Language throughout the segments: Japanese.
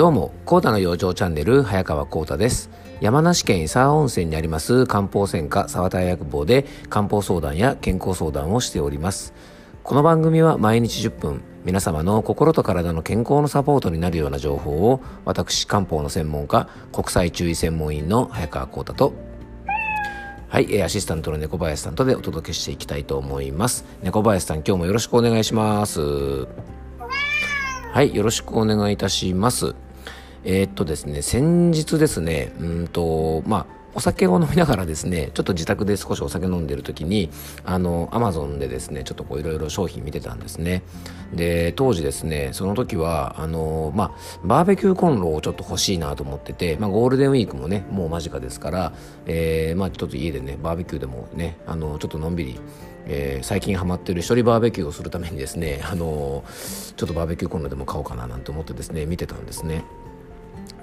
どうも、コータの養生チャンネル、早川コータです。山梨県伊沢温泉にあります漢方専科沢田薬房で漢方相談や健康相談をしております。この番組は毎日10分、皆様の心と体の健康のサポートになるような情報を、私、漢方の専門家、国際注意専門員の早川コータと、はい、アシスタントの猫林さんとでお届けしていきたいと思います。猫林さん、今日もよろしくお願いします。はい、よろしくお願いいたします。えー、っとですね、先日ですね、うんと、まあ、お酒を飲みながらですね、ちょっと自宅で少しお酒飲んでる時に、あの、アマゾンでですね、ちょっとこういろいろ商品見てたんですね。で、当時ですね、その時は、あの、まあ、バーベキューコンロをちょっと欲しいなと思ってて、まあ、ゴールデンウィークもね、もう間近ですから、えー、まあ、ちょっと家でね、バーベキューでもね、あの、ちょっとのんびり、えー、最近ハマってる一人バーベキューをするためにですね、あのちょっとバーベキューコンロでも買おうかななんて思ってですね見てたんですね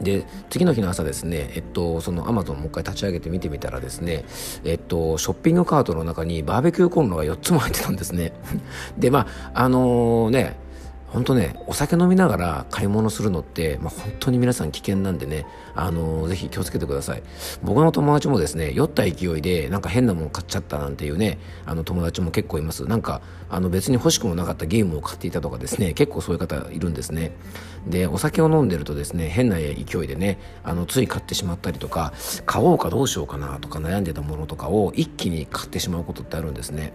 で次の日の朝ですね、えっと、そのアマゾンもう一回立ち上げて見てみたらですね、えっと、ショッピングカートの中にバーベキューコンロが4つも入ってたんですね でまああのー、ね本当ね、お酒飲みながら買い物するのって、まあ、本当に皆さん危険なんでね、あのー、ぜひ気をつけてください。僕の友達もですね、酔った勢いで、なんか変なもの買っちゃったなんていうね、あの友達も結構います。なんか、あの別に欲しくもなかったゲームを買っていたとかですね、結構そういう方いるんですね。で、お酒を飲んでるとですね、変な勢いでね、あの、つい買ってしまったりとか、買おうかどうしようかなとか悩んでたものとかを一気に買ってしまうことってあるんですね。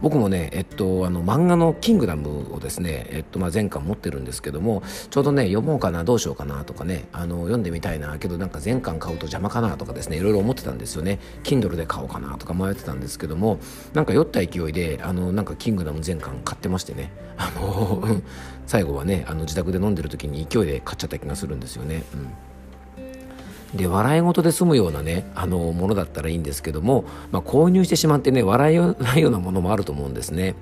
僕もね、えっと、あの、漫画のキングダムをですね、えっと、まあ、前巻持ってるんですけどもちょうどね読もうかなどうしようかなとかねあの読んでみたいなけどなんか全巻買うと邪魔かなとかですねいろいろ思ってたんですよね。Kindle で買おうかなとか迷ってたんですけどもなんか酔った勢いであのなんかキングダム全巻買ってましてね。あの最後はねあの自宅で飲んでる時に勢いで買っちゃった気がするんですよね。うんで笑い事で済むようなねあのものだったらいいんですけども、まあ、購入してしまってね笑えないようなものもあると思うんですね。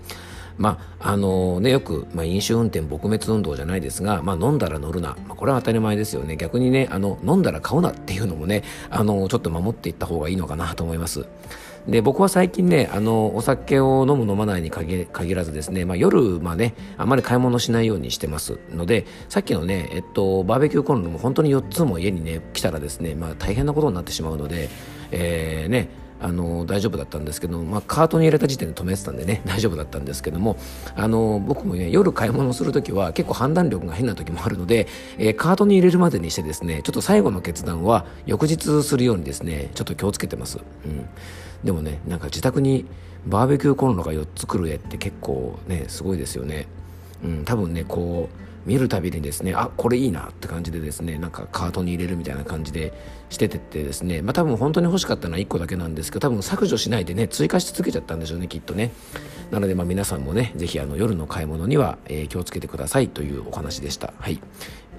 まああのね、よく、まあ、飲酒運転撲滅運動じゃないですが、まあ、飲んだら乗るな、まあ、これは当たり前ですよね逆にねあの飲んだら買うなっていうのもねあのちょっと守っていった方がいいのかなと思います。で僕は最近ねあのお酒を飲む飲まないに限らずですね、まあ、夜、まあね、あまり買い物しないようにしてます。のでさっきのね、えっと、バーベキューコンロも本当に4つも家にね来たらですね、まあ、大変なことになってしまうので、えーねあの大丈夫だったんですけど、まあ、カートに入れた時点で止めてたんでね 大丈夫だったんですけどもあの僕もね夜買い物する時は結構判断力が変な時もあるので、えー、カートに入れるまでにしてですねちょっと最後の決断は翌日するようにですねちょっと気をつけてます、うん、でもねなんか自宅にバーベキューコンロが4つ来る絵って結構ねすごいですよね、うん、多分ねこう見るたびにですねあこれいいなって感じでですねなんかカートに入れるみたいな感じでしててってですねまあ多分本当に欲しかったのは1個だけなんですけど多分削除しないでね追加し続けちゃったんでしょうねきっとね。なのでまあ皆さんもねぜひあの夜の買い物には、えー、気をつけてくださいというお話でした。はい、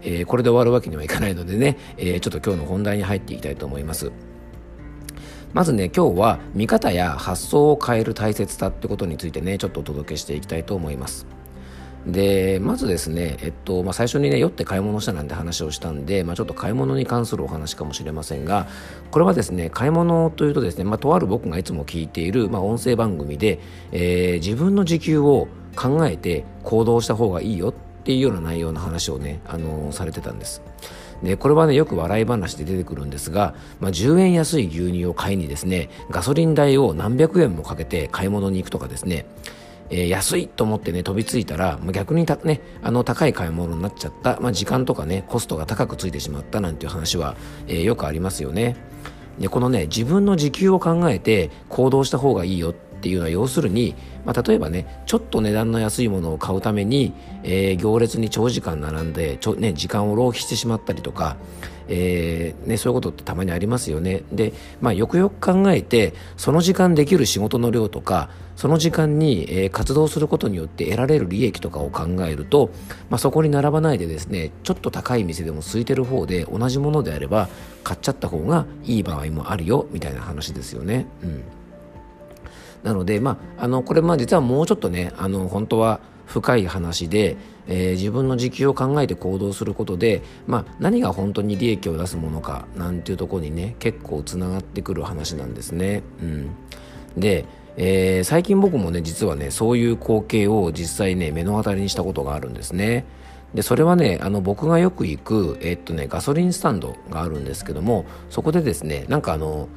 えー、これで終わるわけにはいかないのでね、えー、ちょっと今日の本題に入っていきたいと思います。まずね今日は見方や発想を変える大切さってことについてねちょっとお届けしていきたいと思います。でまずですね、えっとまあ、最初にね酔って買い物したなんて話をしたんで、まあ、ちょっと買い物に関するお話かもしれませんがこれはですね買い物というとですね、まあ、とある僕がいつも聞いている、まあ、音声番組で、えー、自分の時給を考えて行動した方がいいよっていうような内容の話をね、あのー、されてたんです。でこれはねよく笑い話で出てくるんですが、まあ、10円安い牛乳を買いにですねガソリン代を何百円もかけて買い物に行くとかですねえー、安いと思ってね飛びついたら、まあ、逆にた、ね、あの高い買い物になっちゃった、まあ、時間とかねコストが高くついてしまったなんていう話は、えー、よくありますよね。でこのね自分の時給を考えて行動した方がいいよっていうのは要するに、まあ、例えばねちょっと値段の安いものを買うために、えー、行列に長時間並んでちょ、ね、時間を浪費してしまったりとかえーね、そういうことってたまにありますよねで、まあ、よくよく考えてその時間できる仕事の量とかその時間に、えー、活動することによって得られる利益とかを考えると、まあ、そこに並ばないでですねちょっと高い店でも空いてる方で同じものであれば買っちゃった方がいい場合もあるよみたいな話ですよね。うんなので、まあ、あのこれまあ実はもうちょっとねあの本当は深い話で、えー、自分の時給を考えて行動することで、まあ、何が本当に利益を出すものかなんていうところにね結構つながってくる話なんですね。うん、でえー、最近僕もね実はねそういう光景を実際ね目の当たりにしたことがあるんですね。でそれはねあの僕がよく行く、えっとね、ガソリンスタンドがあるんですけどもそこでですねなんかあの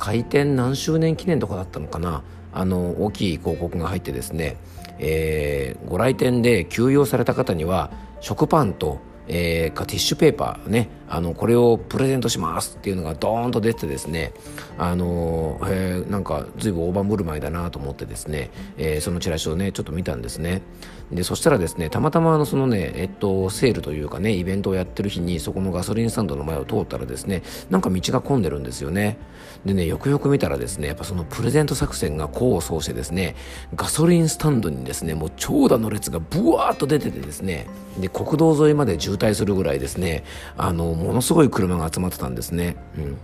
開店何周年記念とかだったのかな？あの大きい広告が入ってですね、えー、ご来店で休養された方には食パンとえー、かティッシュペーパーねあのこれをプレゼントしますっていうのがドーンと出てですねあのー、えー、なんか随分大盤振る舞いだなと思ってですね、えー、そのチラシをねちょっと見たんですね。でそしたらですねたまたまあのそのねえっとセールというかねイベントをやってる日にそこのガソリンスタンドの前を通ったらですねなんか道が混んでるんですよね。でねよくよく見たらですねやっぱそのプレゼント作戦が功を奏してですねガソリンスタンドにですねもう長蛇の列がブワーッと出ててですねで国道沿いまで渋滞するぐらいですねあのものすごい車が集まってたんですね。うん。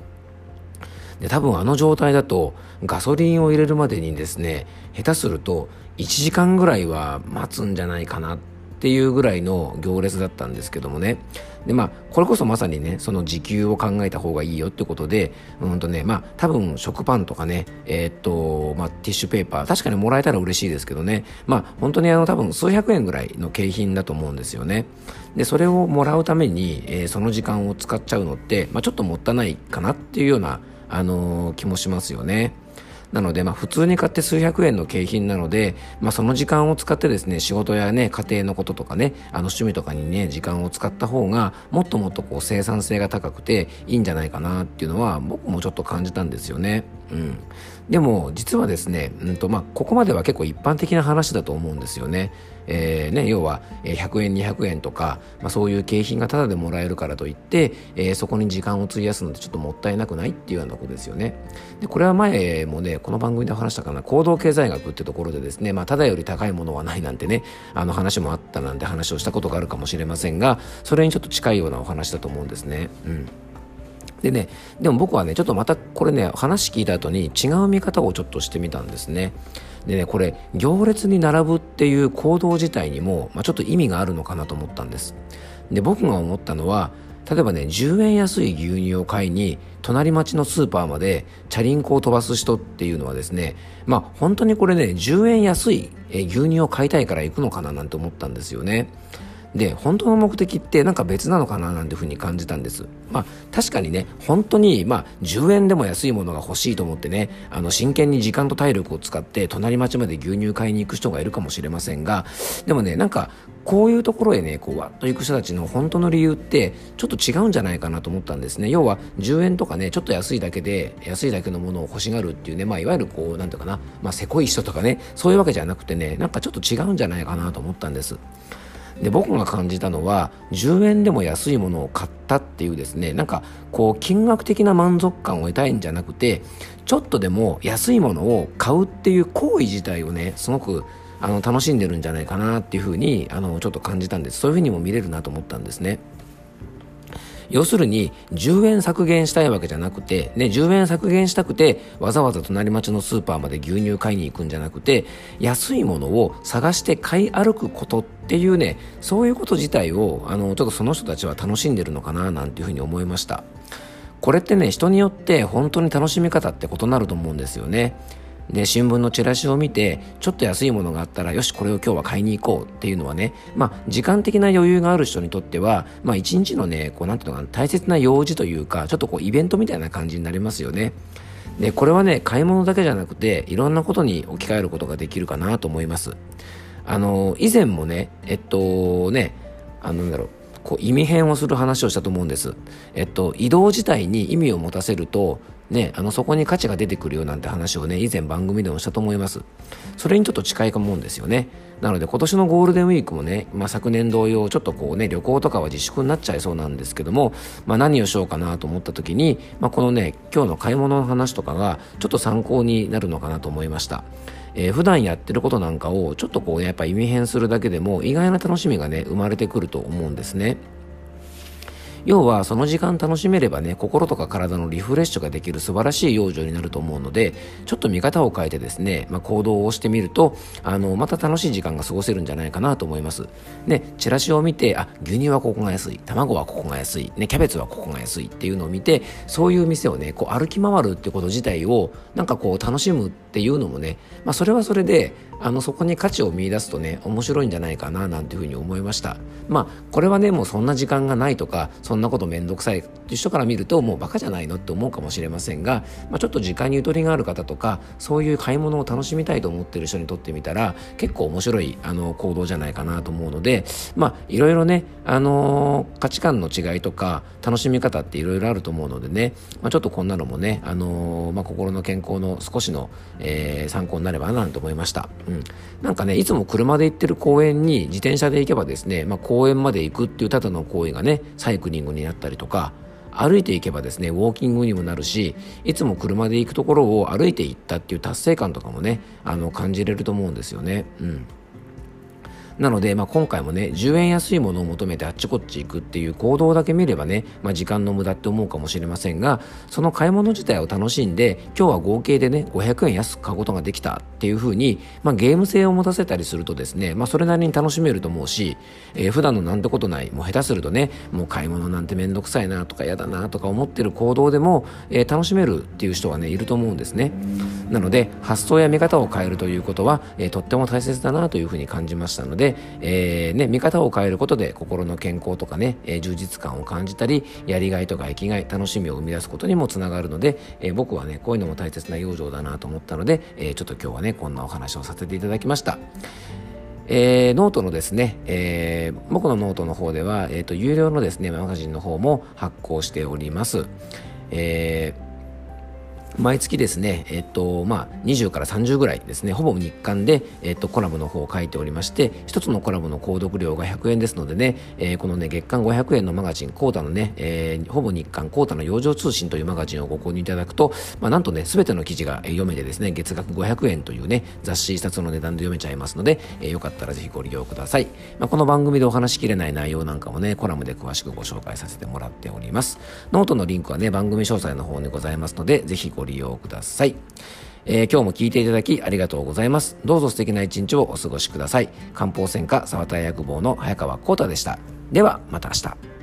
で多分あの状態だとガソリンを入れるまでにですね下手すると1時間ぐらいは待つんじゃないかな。ってっていうぐらいの行列だったんですけどもね。でまあこれこそまさにねその時給を考えた方がいいよってことでうんとねまあ多分食パンとかねえー、っとまあティッシュペーパー確かにもらえたら嬉しいですけどね。まあ本当にあの多分数百円ぐらいの景品だと思うんですよね。でそれをもらうために、えー、その時間を使っちゃうのって、まあ、ちょっともったいないかなっていうようなあのー、気もしますよね。なので、まあ、普通に買って数百円の景品なので、まあ、その時間を使ってですね、仕事やね、家庭のこととかね、あの趣味とかにね、時間を使った方が、もっともっとこう生産性が高くていいんじゃないかなっていうのは、僕もちょっと感じたんですよね。うん。でも、実はですね、うんと、まあ、ここまでは結構一般的な話だと思うんですよね。えー、ね、要は100円200円とか、まあ、そういう景品がタダでもらえるからといって、えー、そこに時間を費やすのってちょっともったいなくないっていうようなことですよねでこれは前もねこの番組で話したかな行動経済学ってところでですね、まあ、ただより高いものはないなんてねあの話もあったなんて話をしたことがあるかもしれませんがそれにちょっと近いようなお話だと思うんですねうんでね、でも僕はね、ちょっとまたこれね、話聞いた後に違う見方をちょっとしてみたんですね。でねこれ行列に並ぶっていう行動自体にも、まあ、ちょっと意味があるのかなと思ったんですで僕が思ったのは例えばね10円安い牛乳を買いに隣町のスーパーまでチャリンコを飛ばす人っていうのはですねまあ本当にこれね10円安い牛乳を買いたいから行くのかななんて思ったんですよねで本当の目的ってなんか別なのかななんていうふうに感じたんです。まあ確かにね本当にまあ10円でも安いものが欲しいと思ってねあの真剣に時間と体力を使って隣町まで牛乳買いに行く人がいるかもしれませんがでもねなんかこういうところへねこうわっと行く人たちの本当の理由ってちょっと違うんじゃないかなと思ったんですね。要は10円とかねちょっと安いだけで安いだけのものを欲しがるっていうねまあいわゆるこうなんていうかなまあせこい人とかねそういうわけじゃなくてねなんかちょっと違うんじゃないかなと思ったんです。で僕が感じたのは10円でも安いものを買ったっていうですねなんかこう金額的な満足感を得たいんじゃなくてちょっとでも安いものを買うっていう行為自体をねすごくあの楽しんでるんじゃないかなっていうふうにあのちょっと感じたんですそういうふうにも見れるなと思ったんですね。要するに10円削減したいわけじゃなくて、ね、10円削減したくてわざわざ隣町のスーパーまで牛乳買いに行くんじゃなくて安いものを探して買い歩くことっていうねそういうこと自体をあのちょっとその人たちは楽しんでるのかななんていうふうに思いました。これってね人によって本当に楽しみ方って異なると思うんですよね。で新聞のチラシを見てちょっと安いものがあったらよしこれを今日は買いに行こうっていうのはねまあ時間的な余裕がある人にとってはまあ一日のねこうなんていうのかな大切な用事というかちょっとこうイベントみたいな感じになりますよねでこれはね買い物だけじゃなくていろんなことに置き換えることができるかなと思いますあの以前もねえっとねあのなんだろうこう意味変をする話をしたと思うんです。えっと、移動自体に意味を持たせると、ね、あのそこに価値が出てくるよなんて話をね以前番組でもしたと思います。それにちょっと近いかもんですよね。なので今年のゴールデンウィークもね、まあ、昨年同様ちょっとこうね旅行とかは自粛になっちゃいそうなんですけども、まあ、何をしようかなと思った時に、まあ、このね今日の買い物の話とかがちょっと参考になるのかなと思いました。えー、普段やってることなんかをちょっとこう、ね、やっぱ意味変するだけでも意外な楽しみがね生まれてくると思うんですね。要はその時間楽しめればね心とか体のリフレッシュができる素晴らしい養生になると思うのでちょっと見方を変えてですね、まあ、行動をしてみるとあのまた楽しい時間が過ごせるんじゃないかなと思います。ねチラシを見てあ牛乳はここが安い卵はここが安い、ね、キャベツはここが安いっていうのを見てそういう店をねこう歩き回るってこと自体をなんかこう楽しむっていうのもね、まあ、それはそれであのそこに価値を見出すとね面白いんじゃないかななんていうふうに思いました。まあこれはねもうそんな時間がないとかそんんなことめんどくさいいう人から見るともうバカじゃないのって思うかもしれませんが、まあ、ちょっと時間にゆとりがある方とかそういう買い物を楽しみたいと思ってる人にとってみたら結構面白いあの行動じゃないかなと思うのでまあいろいろね、あのー、価値観の違いとか楽しみ方っていろいろあると思うのでね、まあ、ちょっとこんなのもね、あのー、まあ、心の健康の少しの、えー、参考になればなと思いました、うん、なんかねいつも車で行ってる公園に自転車で行けばですね、まあ、公園まで行くっていうただの行為がねサイクリングになったりとか歩いていけばですねウォーキングにもなるしいつも車で行くところを歩いていったっていう達成感とかもねあの感じれると思うんですよね。うんなので、まあ、今回もね10円安いものを求めてあっちこっち行くっていう行動だけ見ればね、まあ、時間の無駄って思うかもしれませんがその買い物自体を楽しんで今日は合計でね500円安く買うことができたっていうふうに、まあ、ゲーム性を持たせたりするとですね、まあ、それなりに楽しめると思うし、えー、普段のなんてことないもう下手するとねもう買い物なんてめんどくさいなとか嫌だなとか思ってる行動でも、えー、楽しめるっていう人はねいると思うんですね。なので発想や見方を変えるということは、えー、とっても大切だなというふうに感じましたので、でえーね、見方を変えることで心の健康とかね、えー、充実感を感じたりやりがいとか生きがい楽しみを生み出すことにもつながるので、えー、僕はねこういうのも大切な養生だなと思ったので、え、ちょっと今日はねこんなお話をさせていただきました。えー、ノートのですね、えー、僕のノートの方では、えーと、有料のですねマガジンの方も発行しております。えー毎月ですね、えっと、まあ、20から30ぐらいですね、ほぼ日刊で、えっと、コラムの方を書いておりまして、一つのコラムの購読料が100円ですのでね、えー、このね、月間500円のマガジン、コータのね、えー、ほぼ日刊、コータの養生通信というマガジンをご購入いただくと、まあ、なんとね、すべての記事が読めてですね、月額500円というね、雑誌一冊の値段で読めちゃいますので、えー、よかったらぜひご利用ください。まあ、この番組でお話しきれない内容なんかもね、コラムで詳しくご紹介させてもらっております。ノートのリンクはね、番組詳細の方にございますので、ぜひご利用ください。い。えー、今日も聞いていただきありがとうございます。どうぞ素敵な一日をお過ごしください。漢方専科沢田薬房の早川幸太でした。では、また明日。